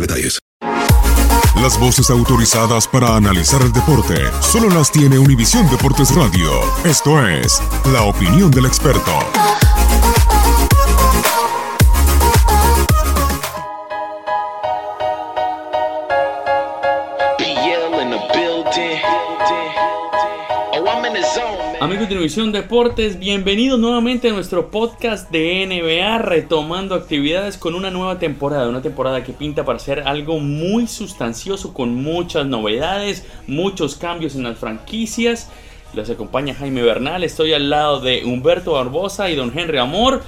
detalles. Las voces autorizadas para analizar el deporte solo las tiene Univisión Deportes Radio. Esto es La Opinión del Experto. Amigos de Univisión Deportes, bienvenidos nuevamente a nuestro podcast de NBA, retomando actividades con una nueva temporada, una temporada que pinta para ser algo muy sustancioso, con muchas novedades, muchos cambios en las franquicias. Les acompaña Jaime Bernal, estoy al lado de Humberto Barbosa y don Henry Amor.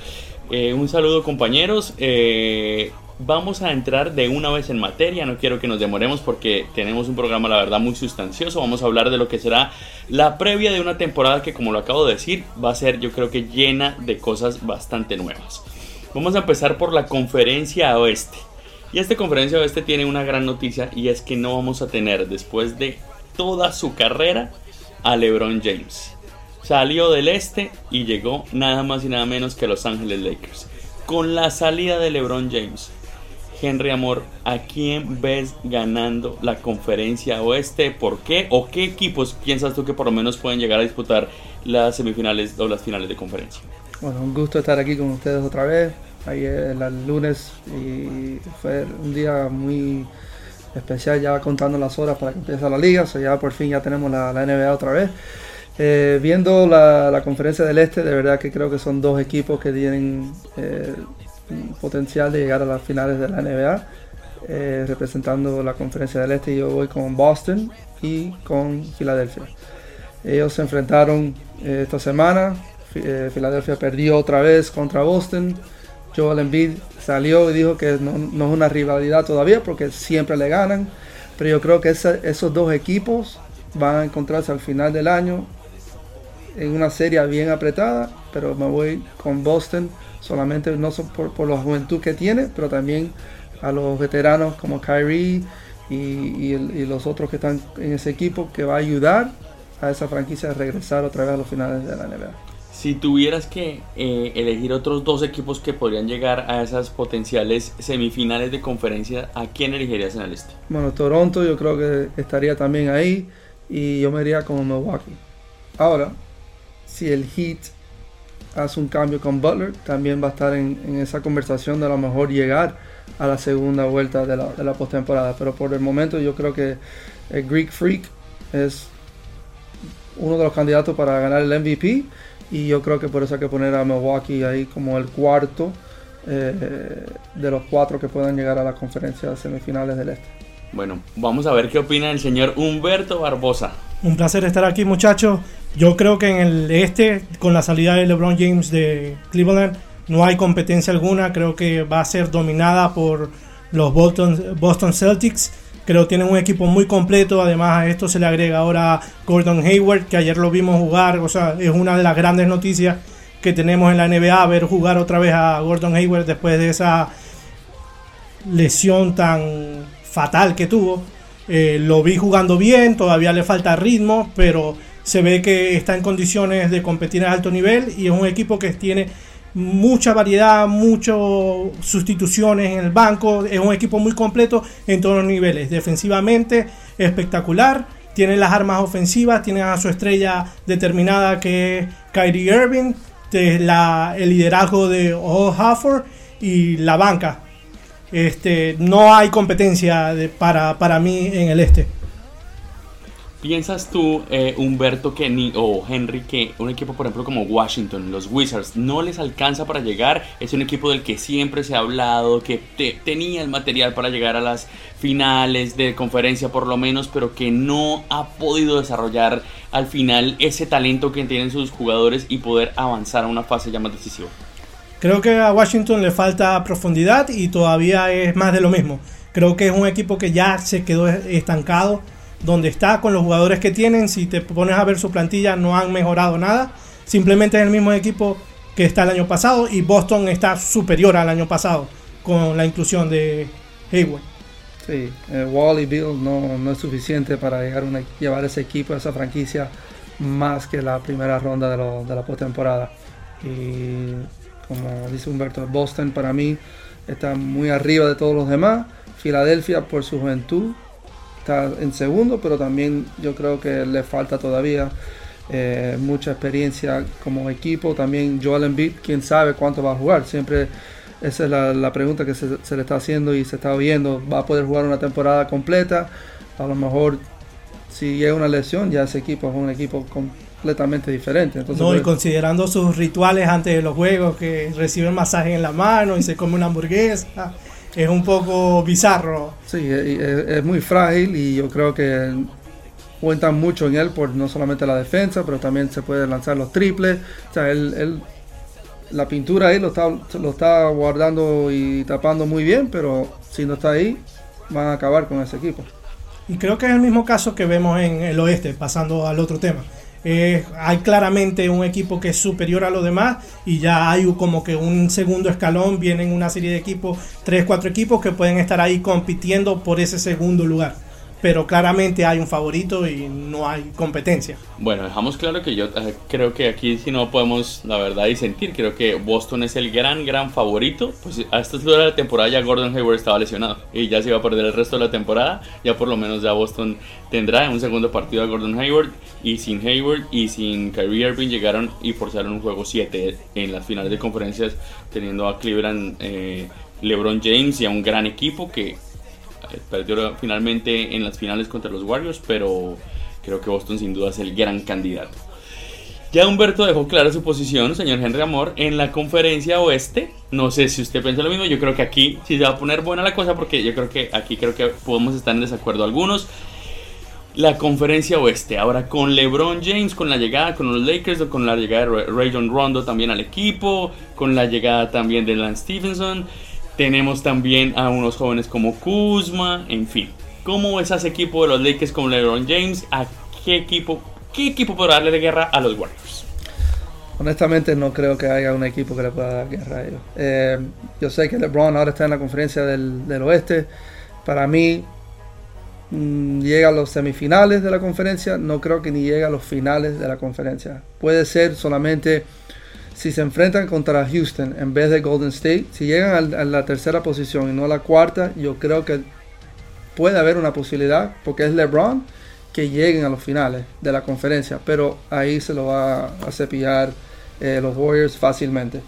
Eh, un saludo compañeros. Eh, vamos a entrar de una vez en materia, no quiero que nos demoremos porque tenemos un programa la verdad muy sustancioso, vamos a hablar de lo que será la previa de una temporada que como lo acabo de decir va a ser yo creo que llena de cosas bastante nuevas. Vamos a empezar por la conferencia oeste. Y esta conferencia oeste tiene una gran noticia y es que no vamos a tener después de toda su carrera a LeBron James. Salió del este y llegó nada más y nada menos que Los Ángeles Lakers. Con la salida de LeBron James, Henry Amor, ¿a quién ves ganando la conferencia oeste? ¿Por qué? ¿O qué equipos piensas tú que por lo menos pueden llegar a disputar las semifinales o las finales de conferencia? Bueno, un gusto estar aquí con ustedes otra vez. Ayer el lunes y fue un día muy especial ya contando las horas para que empiece la liga. O sea, ya por fin ya tenemos la, NBA otra vez. Eh, viendo la, la, conferencia del este, de verdad que creo que son dos equipos que tienen eh, potencial de llegar a las finales de la NBA, eh, representando la conferencia del este. Yo voy con Boston y con Filadelfia. Ellos se enfrentaron eh, esta semana. Eh, Filadelfia perdió otra vez contra Boston. Joel Embiid salió y dijo que no, no, es una rivalidad todavía porque siempre le ganan. Pero yo creo que esos dos equipos van a encontrarse al final del año en una serie bien apretada. Pero me voy con Boston solamente no por, por, la juventud que tiene, pero también a los veteranos como Kyrie y, y, y, los otros que están en ese equipo que va a ayudar a esa franquicia a regresar otra vez a los finales de la NBA. Si tuvieras que eh, elegir otros dos equipos que podrían llegar a esas potenciales semifinales de conferencia, ¿a quién elegirías en el este? Bueno, Toronto yo creo que estaría también ahí y yo me iría con Milwaukee. Ahora, si el Heat hace un cambio con Butler, también va a estar en, en, esa conversación de a lo mejor llegar a la segunda vuelta de la, de la postemporada. Pero por el momento yo creo que el Greek Freak es uno de los candidatos para ganar el MVP y yo creo que por eso hay que poner a Milwaukee ahí como el cuarto eh, de los cuatro que puedan llegar a la conferencia de semifinales del Este. Bueno, vamos a ver qué opina el señor Humberto Barbosa. Un placer estar aquí, muchachos. Yo creo que en el este, con la salida de LeBron James de Cleveland, no hay competencia alguna. Creo que va a ser dominada por los Boston, Celtics. Creo que tienen un equipo muy completo. Además, a esto se le agrega ahora Gordon Hayward, que ayer lo vimos jugar. O sea, es una de las grandes noticias que tenemos en la NBA. Ver jugar otra vez a Gordon Hayward después de esa lesión tan fatal que tuvo. Eh, lo vi jugando bien, todavía le falta ritmo, pero se ve que está en condiciones de competir a alto nivel y es un equipo que tiene mucha variedad, muchas sustituciones en el banco, es un equipo muy completo en todos los niveles, defensivamente espectacular, tiene las armas ofensivas, tiene a su estrella determinada que es Kyrie Irving, el liderazgo de Old Hafford y la banca este, no hay competencia para, para mí en el este. ¿Piensas tú, eh, Humberto, que ni, o Henry, que un equipo, por ejemplo, como Washington, los Wizards, no les alcanza para llegar? Es un equipo del que siempre se ha hablado, que tenía el material para llegar a las finales de conferencia, por lo menos, pero que no ha podido desarrollar al final ese talento que tienen sus jugadores y poder avanzar a una fase ya más decisiva. Creo que a Washington le falta profundidad y todavía es más de lo mismo. Creo que es un equipo que ya se quedó estancado donde está con los jugadores que tienen. Si te pones a ver su plantilla, no han mejorado nada. Simplemente es el mismo equipo que está el año pasado y Boston está superior al año pasado con la inclusión de Hayward. Sí, eh, Wall Bill no, no, es suficiente para llevar ese equipo, esa franquicia, más que la primera ronda de, de la postemporada. Y como dice Humberto, Boston para mí está muy arriba de todos los demás. Filadelfia por su juventud está en segundo, pero también yo creo que le falta todavía eh, mucha experiencia como equipo. También Joel Embiid, quién sabe cuánto va a jugar. Siempre esa es la, pregunta que se, le está haciendo y se está viendo. ¿Va a poder jugar una temporada completa? A lo mejor si llega una lesión, ya ese equipo es un equipo completamente diferente. Entonces, no, y pues, considerando sus rituales antes de los juegos, que recibe masaje en la mano y se come una hamburguesa, es un poco bizarro. Sí, es, muy frágil y yo creo que cuentan mucho en él por no solamente la defensa, pero también se puede lanzar los triples. O sea, él, la pintura ahí lo está, lo está guardando y tapando muy bien, pero si no está ahí, van a acabar con ese equipo. Y creo que es el mismo caso que vemos en el oeste, pasando al otro tema. Eh, hay claramente un equipo que es superior a los demás y ya hay como que un segundo escalón, vienen una serie de equipos, tres, cuatro equipos que pueden estar ahí compitiendo por ese segundo lugar pero claramente hay un favorito y no hay competencia. Bueno, dejamos claro que yo eh, creo que aquí si no podemos, la verdad, disentir. Creo que Boston es el gran, gran favorito. Pues a esta altura de la temporada ya Gordon Hayward estaba lesionado y ya se iba a perder el resto de la temporada. Ya por lo menos ya Boston tendrá un segundo partido a Gordon Hayward y sin Hayward y sin Kyrie Irving llegaron y forzaron un juego 7 en las finales de conferencias teniendo a Cleveland, eh, LeBron James y a un gran equipo que perdió finalmente en las finales contra los Warriors, pero creo que Boston sin duda es el gran candidato. Ya Humberto dejó clara su posición, señor Henry Amor, en la conferencia oeste. No sé si usted piensa lo mismo, yo creo que aquí sí se va a poner buena la cosa porque yo creo que aquí creo que podemos estar en desacuerdo algunos. La conferencia oeste, ahora con LeBron James, con la llegada con los Lakers, con la llegada de Rayon Rondo también al equipo, con la llegada también de Lance Stevenson. Tenemos también a unos jóvenes como Kuzma, en fin. ¿Cómo es ese equipo de los Lakers con LeBron James? ¿A qué equipo, qué equipo podrá darle guerra a los Warriors? Honestamente no creo que haya un equipo que le pueda dar guerra a ellos. Eh, yo sé que LeBron ahora está en la conferencia del, del oeste. Para mí mm, llega a los semifinales de la conferencia. No creo que ni llegue a los finales de la conferencia. Puede ser solamente si se enfrentan contra Houston en vez de Golden State, si llegan a, la tercera posición y no a la cuarta, yo creo que puede haber una posibilidad, porque es LeBron, que lleguen a los finales de la conferencia, pero ahí se lo va a cepillar eh, los Warriors fácilmente.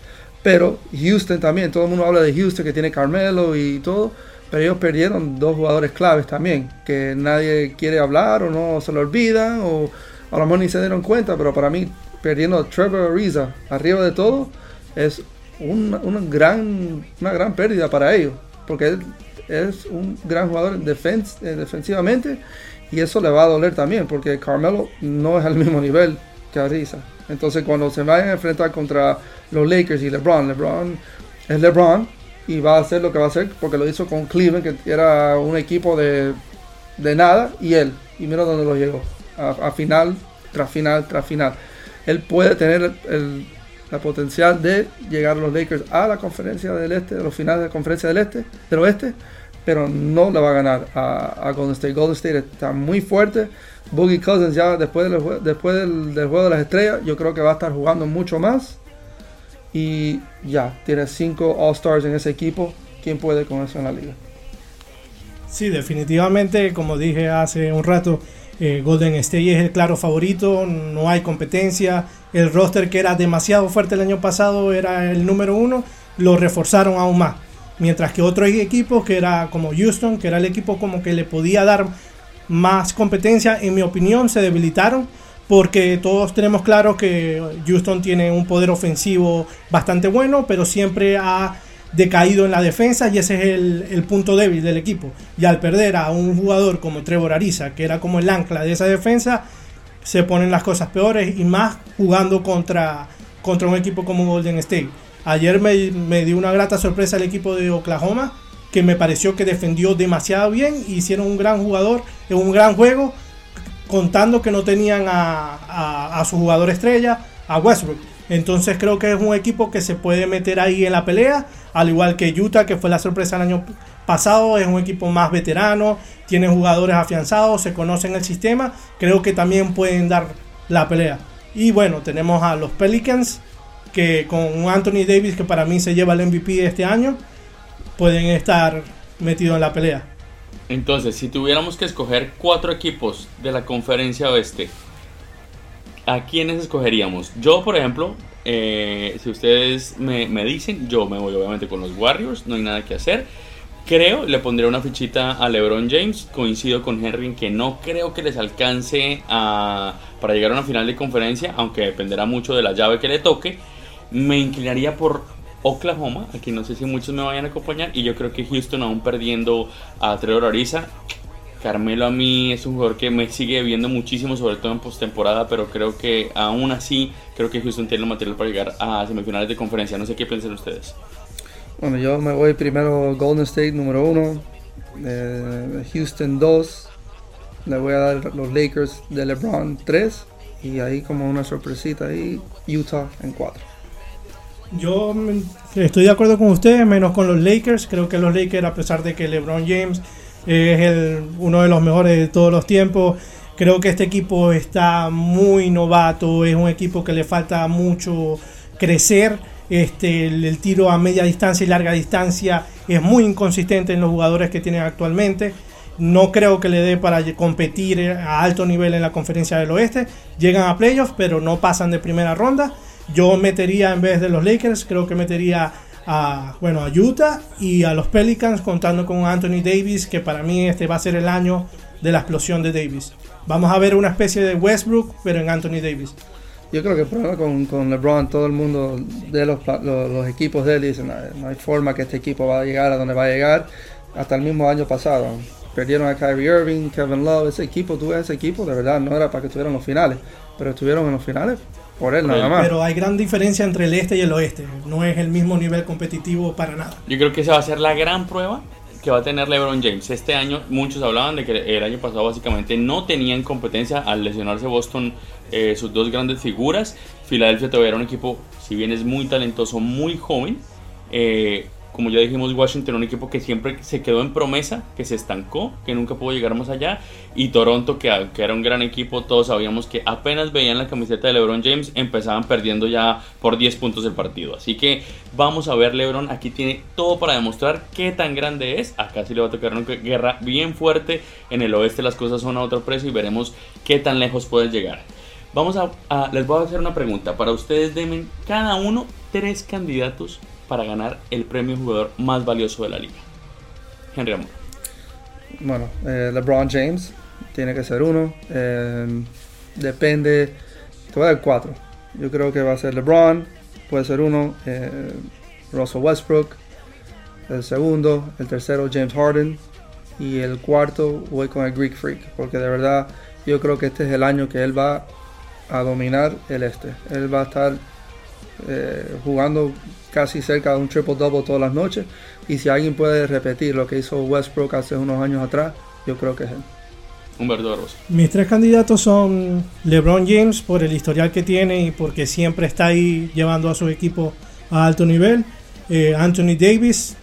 Pero Houston también, todo el mundo habla de Houston que tiene Carmelo y todo, pero ellos perdieron dos jugadores claves también, que nadie quiere hablar o no se lo olvidan o a lo mejor ni se dieron cuenta, pero para mí perdiendo a Trevor Ariza arriba de todo es una, gran, una gran pérdida para ellos, porque es un gran jugador defens eh, defensivamente y eso le va a doler también, porque Carmelo no es al mismo nivel que Ariza. Entonces cuando se vayan a enfrentar contra los Lakers y LeBron, LeBron es LeBron y va a hacer lo que va a hacer porque lo hizo con Cleveland, que era un equipo de, de nada, y él, y mira dónde lo llegó, a, final, tras final, tras final. Él puede tener el, la potencial de llegar a los Lakers a la conferencia del este, a los finales de la conferencia del este, del oeste, pero no le va a ganar a, Golden State. Golden State está muy fuerte. Boogie Cousins ya después, del, después del, juego de las estrellas, yo creo que va a estar jugando mucho más. Y ya, tiene cinco All-Stars en ese equipo. ¿Quién puede con eso en la liga? Sí, definitivamente, como dije hace un rato, eh, Golden State es el claro favorito, no hay competencia. El roster que era demasiado fuerte el año pasado era el número uno, lo reforzaron aún más. Mientras que otros equipos, que era como Houston, que era el equipo como que le podía dar más competencia, en mi opinión, se debilitaron. Porque todos tenemos claro que Houston tiene un poder ofensivo bastante bueno, pero siempre ha decaído en la defensa y ese es el, punto débil del equipo. Y al perder a un jugador como Trevor Ariza, que era como el ancla de esa defensa, se ponen las cosas peores y más jugando contra, contra un equipo como Golden State. Ayer me, dio una grata sorpresa el equipo de Oklahoma, que me pareció que defendió demasiado bien, hicieron un gran jugador, un gran juego, contando que no tenían a, su jugador estrella, a Westbrook. Entonces creo que es un equipo que se puede meter ahí en la pelea, al igual que Utah, que fue la sorpresa el año pasado, es un equipo más veterano, tiene jugadores afianzados, se conocen el sistema, creo que también pueden dar la pelea. Y bueno, tenemos a los Pelicans, que con Anthony Davis, que para mí se lleva el MVP de este año, pueden estar metidos en la pelea. Entonces, si tuviéramos que escoger cuatro equipos de la conferencia oeste, ¿a quiénes escogeríamos? Yo, por ejemplo, eh, si ustedes me, me, dicen, yo me voy obviamente con los Warriors, no hay nada que hacer. Creo, le pondré una fichita a LeBron James, coincido con Henry en que no creo que les alcance a, para llegar a una final de conferencia, aunque dependerá mucho de la llave que le toque me inclinaría por Oklahoma, aquí no sé si muchos me vayan a acompañar, y yo creo que Houston aún perdiendo a Trevor Ariza. Carmelo a mí es un jugador que me sigue viendo muchísimo, sobre todo en postemporada, pero creo que aún así, creo que Houston tiene el material para llegar a semifinales de conferencia. No sé qué piensan ustedes. Bueno, yo me voy primero Golden State número uno, eh, Houston 2, le voy a dar los Lakers de LeBron 3 y ahí como una sorpresita ahí Utah en 4. Yo estoy de acuerdo con ustedes, menos con los Lakers. Creo que los Lakers, a pesar de que LeBron James es el, uno de los mejores de todos los tiempos, creo que este equipo está muy novato. Es un equipo que le falta mucho crecer. Este, el, tiro a media distancia y larga distancia es muy inconsistente en los jugadores que tienen actualmente. No creo que le dé para competir a alto nivel en la conferencia del oeste. Llegan a playoffs, pero no pasan de primera ronda. Yo metería en vez de los Lakers, creo que metería a, bueno, a Utah y a los Pelicans contando con Anthony Davis, que para mí este va a ser el año de la explosión de Davis. Vamos a ver una especie de Westbrook, pero en Anthony Davis. Yo creo que el problema con, con LeBron, todo el mundo de los, equipos de él dicen, no hay forma que este equipo va a llegar a donde va a llegar hasta el mismo año pasado. Perdieron a Kyrie Irving, Kevin Love, ese equipo, tú ves ese equipo, de verdad no era para que estuvieran en los finales, pero estuvieron en los finales por él nada más. Pero hay gran diferencia entre el este y el oeste. No es el mismo nivel competitivo para nada. Yo creo que esa va a ser la gran prueba que va a tener LeBron James. Este año muchos hablaban de que el año pasado básicamente no tenían competencia al lesionarse Boston eh, sus dos grandes figuras. Filadelfia todavía era un equipo, si bien es muy talentoso, muy joven. Eh, como ya dijimos, Washington, un equipo que siempre se quedó en promesa, que se estancó, que nunca pudo llegar más allá. Y Toronto, que, era un gran equipo, todos sabíamos que apenas veían la camiseta de LeBron James, empezaban perdiendo ya por 10 puntos el partido. Así que vamos a ver, LeBron aquí tiene todo para demostrar qué tan grande es. Acá sí le va a tocar una guerra bien fuerte. En el oeste las cosas son a otro precio y veremos qué tan lejos puede llegar. Vamos a, les voy a hacer una pregunta. Para ustedes, denme cada uno tres candidatos para ganar el premio jugador más valioso de la liga? Henry Amor. Bueno, eh, LeBron James tiene que ser uno. Eh, depende. Te voy a dar cuatro. Yo creo que va a ser LeBron, puede ser uno. Eh, Russell Westbrook. El segundo, el tercero, James Harden. Y el cuarto, voy con el Greek Freak. Porque de verdad, yo creo que este es el año que él va a dominar el este. Él va a estar eh, jugando casi cerca de un triple double todas las noches. Y si alguien puede repetir lo que hizo Westbrook hace unos años atrás, yo creo que es él. Humberto. Mis tres candidatos son LeBron James por el historial que tiene y porque siempre está ahí llevando a su equipo a alto nivel. Eh, Anthony Davis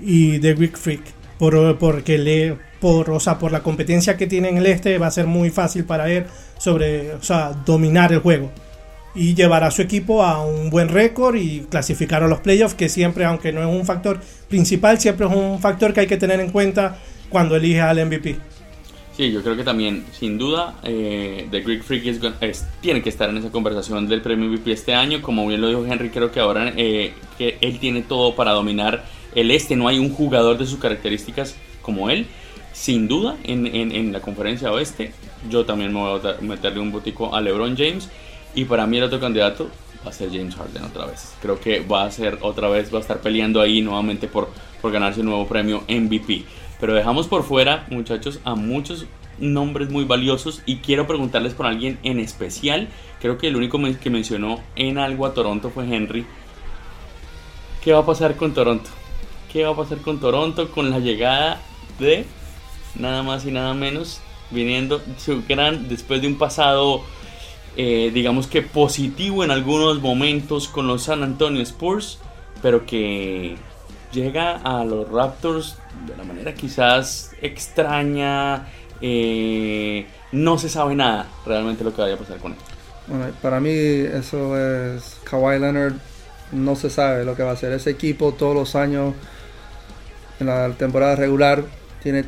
y The Greek Freak. Por, porque le, por, o sea, por la competencia que tiene en el este va a ser muy fácil para él sobre, o sea, dominar el juego y llevar a su equipo a un buen récord y clasificar a los playoffs, que siempre, aunque no es un factor principal, siempre es un factor que hay que tener en cuenta cuando elige al MVP. Sí, yo creo que también, sin duda, eh, The Greek Freak es, tiene que estar en esa conversación del premio MVP este año. Como bien lo dijo Henry, creo que ahora eh, que él tiene todo para dominar el este. No hay un jugador de sus características como él. Sin duda, en, en, en la conferencia oeste, yo también me voy a meterle un botico a LeBron James. Y para mí el otro candidato va a ser James Harden otra vez. Creo que va a ser otra vez, va a estar peleando ahí nuevamente por, por ganarse un nuevo premio MVP. Pero dejamos por fuera, muchachos, a muchos nombres muy valiosos y quiero preguntarles por alguien en especial. Creo que el único que mencionó en algo a Toronto fue Henry. ¿Qué va a pasar con Toronto? ¿Qué va a pasar con Toronto con la llegada de nada más y nada menos viniendo su gran después de un pasado eh, digamos que positivo en algunos momentos con los San Antonio Spurs, pero que llega a los Raptors de una manera quizás extraña, eh, no se sabe nada realmente lo que vaya a pasar con él. Bueno, para mí eso es Kawhi Leonard, no se sabe lo que va a hacer. Ese equipo todos los años en la temporada regular tiene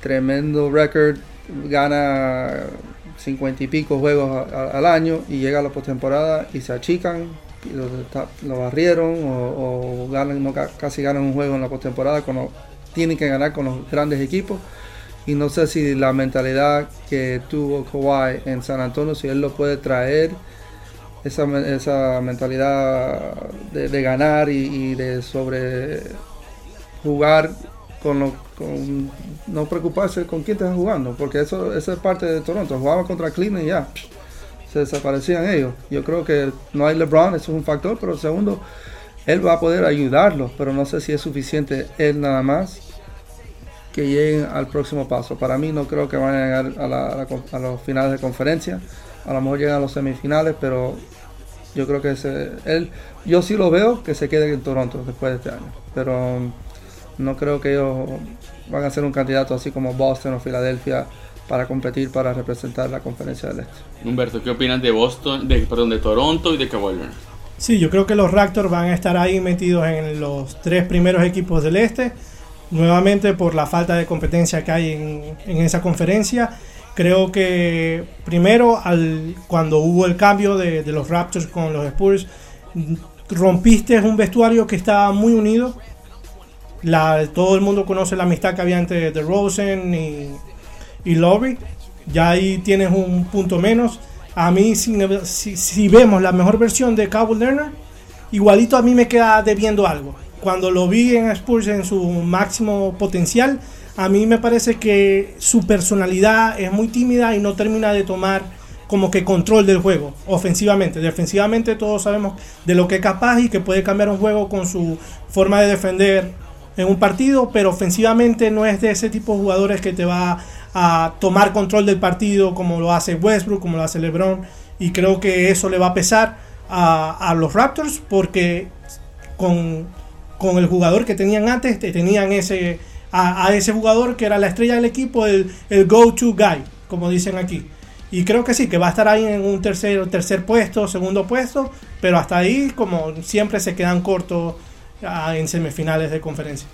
tremendo record, gana 50 y pico juegos al año y llega a la postemporada y se achican, y lo, barrieron o, ganan, casi ganan un juego en la postemporada tienen que ganar con los grandes equipos. Y no sé si la mentalidad que tuvo Kawhi en San Antonio, si él lo puede traer, esa, esa mentalidad de, ganar y de sobre jugar con, no preocuparse con quién están jugando, porque eso, es parte de Toronto. Jugaba contra Cleveland y ya se desaparecían ellos. Yo creo que no hay LeBron, eso es un factor, pero segundo, él va a poder ayudarlos, pero no sé si es suficiente él nada más que lleguen al próximo paso. Para mí no creo que van a llegar a, a, los finales de conferencia, a lo mejor llegan a los semifinales, pero yo creo que ese, él, yo sí lo veo que se quede en Toronto después de este año, pero no creo que ellos van a ser un candidato así como Boston o Filadelfia para competir para representar la conferencia del este. Humberto, ¿qué opinas de Boston, de, perdón, de Toronto y de Kawhi Leonard? Sí, yo creo que los Raptors van a estar ahí metidos en los tres primeros equipos del este, nuevamente por la falta de competencia que hay en, esa conferencia. Creo que primero, al, cuando hubo el cambio de, de los Raptors con los Spurs, rompiste un vestuario que estaba muy unido, todo el mundo conoce la amistad que había entre Rosen y, y Lobby. Ya ahí tienes un punto menos. A mí, si, vemos la mejor versión de Cabo Lerner, igualito a mí me queda debiendo algo. Cuando lo vi en Spurs en su máximo potencial, a mí me parece que su personalidad es muy tímida y no termina de tomar como que control del juego ofensivamente. Defensivamente todos sabemos de lo que es capaz y que puede cambiar un juego con su forma de defender en un partido, pero ofensivamente no es de ese tipo de jugadores que te va a tomar control del partido como lo hace Westbrook, como lo hace LeBron. Y creo que eso le va a pesar a, los Raptors porque con, el jugador que tenían antes, tenían ese, a, ese jugador que era la estrella del equipo, el, el go-to guy, como dicen aquí. Y creo que sí, que va a estar ahí en un tercer, tercer puesto, segundo puesto, pero hasta ahí, como siempre, se quedan cortos en semifinales de conferencia.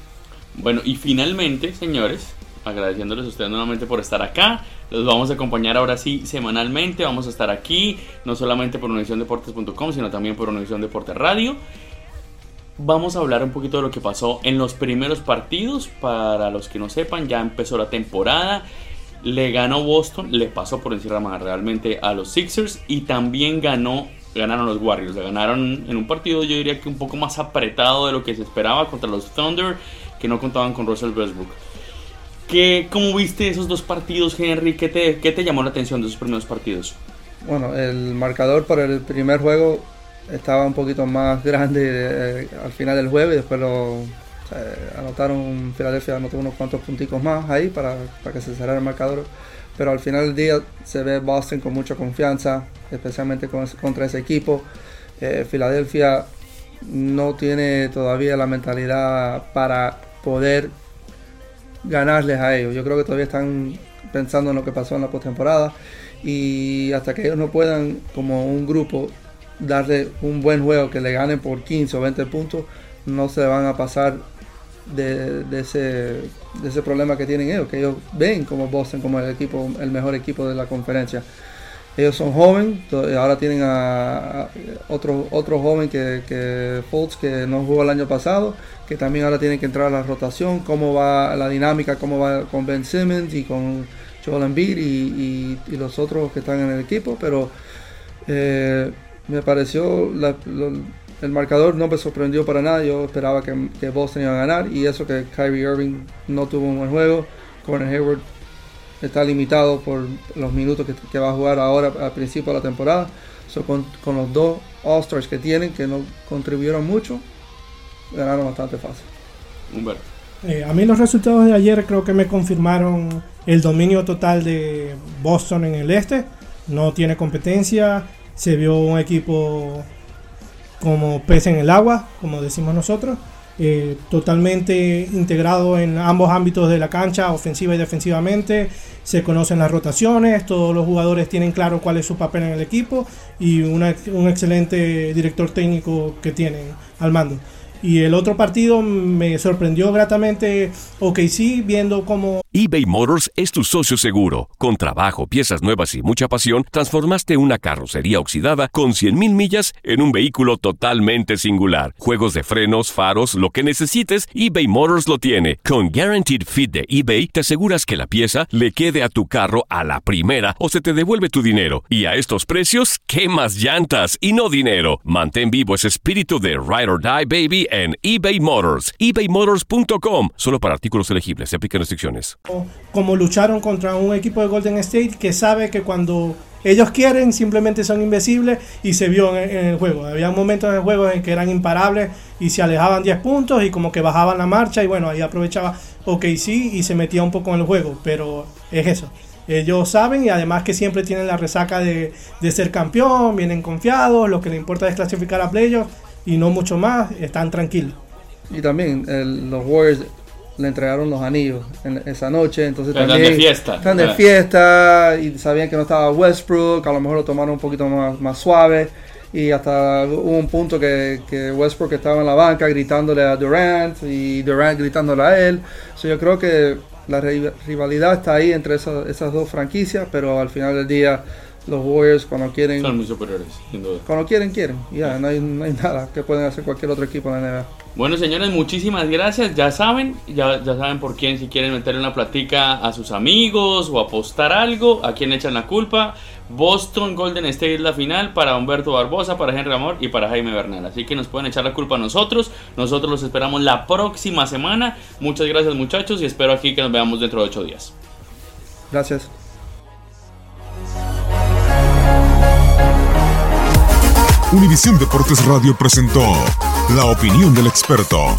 Bueno, y finalmente, señores, agradeciéndoles a ustedes nuevamente por estar acá. Los vamos a acompañar ahora sí semanalmente. Vamos a estar aquí, no solamente por univisiondeportes.com, sino también por Univisión Deportes Radio. Vamos a hablar un poquito de lo que pasó en los primeros partidos. Para los que no sepan, ya empezó la temporada. Le ganó Boston, le pasó por encima realmente a los Sixers y también ganó ganaron los Warriors. ganaron en un partido, yo diría que un poco más apretado de lo que se esperaba contra los Thunder, que no contaban con Russell Westbrook. ¿Qué, ¿Cómo viste esos dos partidos, Henry? ¿Qué te, ¿Qué te llamó la atención de esos primeros partidos? Bueno, el marcador para el primer juego estaba un poquito más grande eh, al final del juego y después lo anotaron, Filadelfia anotó unos cuantos punticos más ahí para, para que se cerrara el marcador. Pero al final del día se ve Boston con mucha confianza, especialmente contra ese equipo. Eh, Filadelfia no tiene todavía la mentalidad para poder ganarles a ellos. Yo creo que todavía están pensando en lo que pasó en la postemporada y hasta que ellos no puedan como un grupo darle un buen juego que le ganen por 15 o 20 puntos, no se van a pasar de, ese, de ese problema que tienen ellos, que ellos ven como Boston como el equipo, el mejor equipo de la conferencia. Ellos son jóvenes, ahora tienen a, otro, otro joven que, Fultz, que no jugó el año pasado, que también ahora tiene que entrar a la rotación, cómo va la dinámica, cómo va con Ben Simmons y con Joel Embiid y, los otros que están en el equipo, pero eh, me pareció el marcador no me sorprendió para nada. Yo esperaba que, que, Boston iba a ganar y eso que Kyrie Irving no tuvo un buen juego. Gordon Hayward está limitado por los minutos que, va a jugar ahora al principio de la temporada. con, los dos All-Stars que tienen, que no contribuyeron mucho, ganaron bastante fácil. Eh, a mí los resultados de ayer creo que me confirmaron el dominio total de Boston en el este. No tiene competencia. Se vio un equipo como pez en el agua, como decimos nosotros. Eh, totalmente integrado en ambos ámbitos de la cancha, ofensiva y defensivamente. Se conocen las rotaciones, todos los jugadores tienen claro cuál es su papel en el equipo y un excelente director técnico que tienen al mando. Y el otro partido me sorprendió gratamente OKC viendo cómo... eBay Motors es tu socio seguro. Con trabajo, piezas nuevas y mucha pasión, transformaste una carrocería oxidada con 100.000 millas en un vehículo totalmente singular. Juegos de frenos, faros, lo que necesites, eBay Motors lo tiene. Con Guaranteed Fit de eBay, te aseguras que la pieza le quede a tu carro a la primera o se te devuelve tu dinero. Y a estos precios, ¿qué más llantas y no dinero? Mantén vivo ese espíritu de Ride or Die Baby en eBay Motors. ebaymotors.com. Solo para artículos elegibles. Se aplican restricciones. Como lucharon contra un equipo de Golden State que sabe que cuando ellos quieren simplemente son invisibles y se vio en, el juego. Había momentos en el juego en que eran imparables y se alejaban 10 puntos y como que bajaban la marcha y bueno, ahí aprovechaba OKC y se metía un poco en el juego. Pero es eso. Ellos saben y además que siempre tienen la resaca de, ser campeón, vienen confiados, lo que les importa es clasificar a playoffs y no mucho más, están tranquilos. Y también los Warriors le entregaron los anillos en esa noche, entonces están también de fiesta. Están de fiesta y sabían que no estaba Westbrook, a lo mejor lo tomaron un poquito más, más suave y hasta hubo un punto que, que, Westbrook estaba en la banca gritándole a Durant y Durant gritándole a él. yo creo que la rivalidad está ahí entre esas, esas dos franquicias, pero al final del día los Warriors cuando quieren... Son muy superiores, sin duda. Cuando quieren, quieren. Ya, no, hay, no, hay, nada que pueden hacer cualquier otro equipo en la NBA. Bueno, señores, muchísimas gracias. Ya saben, ya, ya saben por quién, si quieren meterle una platica a sus amigos o apostar algo, a quién echan la culpa. Boston Golden State es la final para Humberto Barbosa, para Henry Amor y para Jaime Bernal. Así que nos pueden echar la culpa a nosotros. Nosotros los esperamos la próxima semana. Muchas gracias muchachos y espero aquí que nos veamos dentro de ocho días. Gracias. Univisión Deportes Radio presentó la opinión del experto